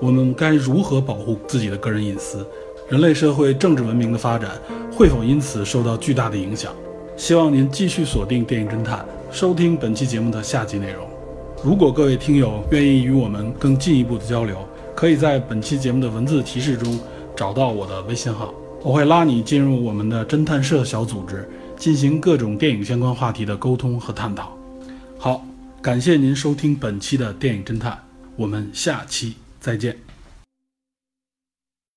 我们该如何保护自己的个人隐私？人类社会政治文明的发展会否因此受到巨大的影响？希望您继续锁定电影侦探，收听本期节目的下集内容。如果各位听友愿意与我们更进一步的交流，可以在本期节目的文字提示中找到我的微信号，我会拉你进入我们的侦探社小组织，进行各种电影相关话题的沟通和探讨。好，感谢您收听本期的电影侦探，我们下期再见。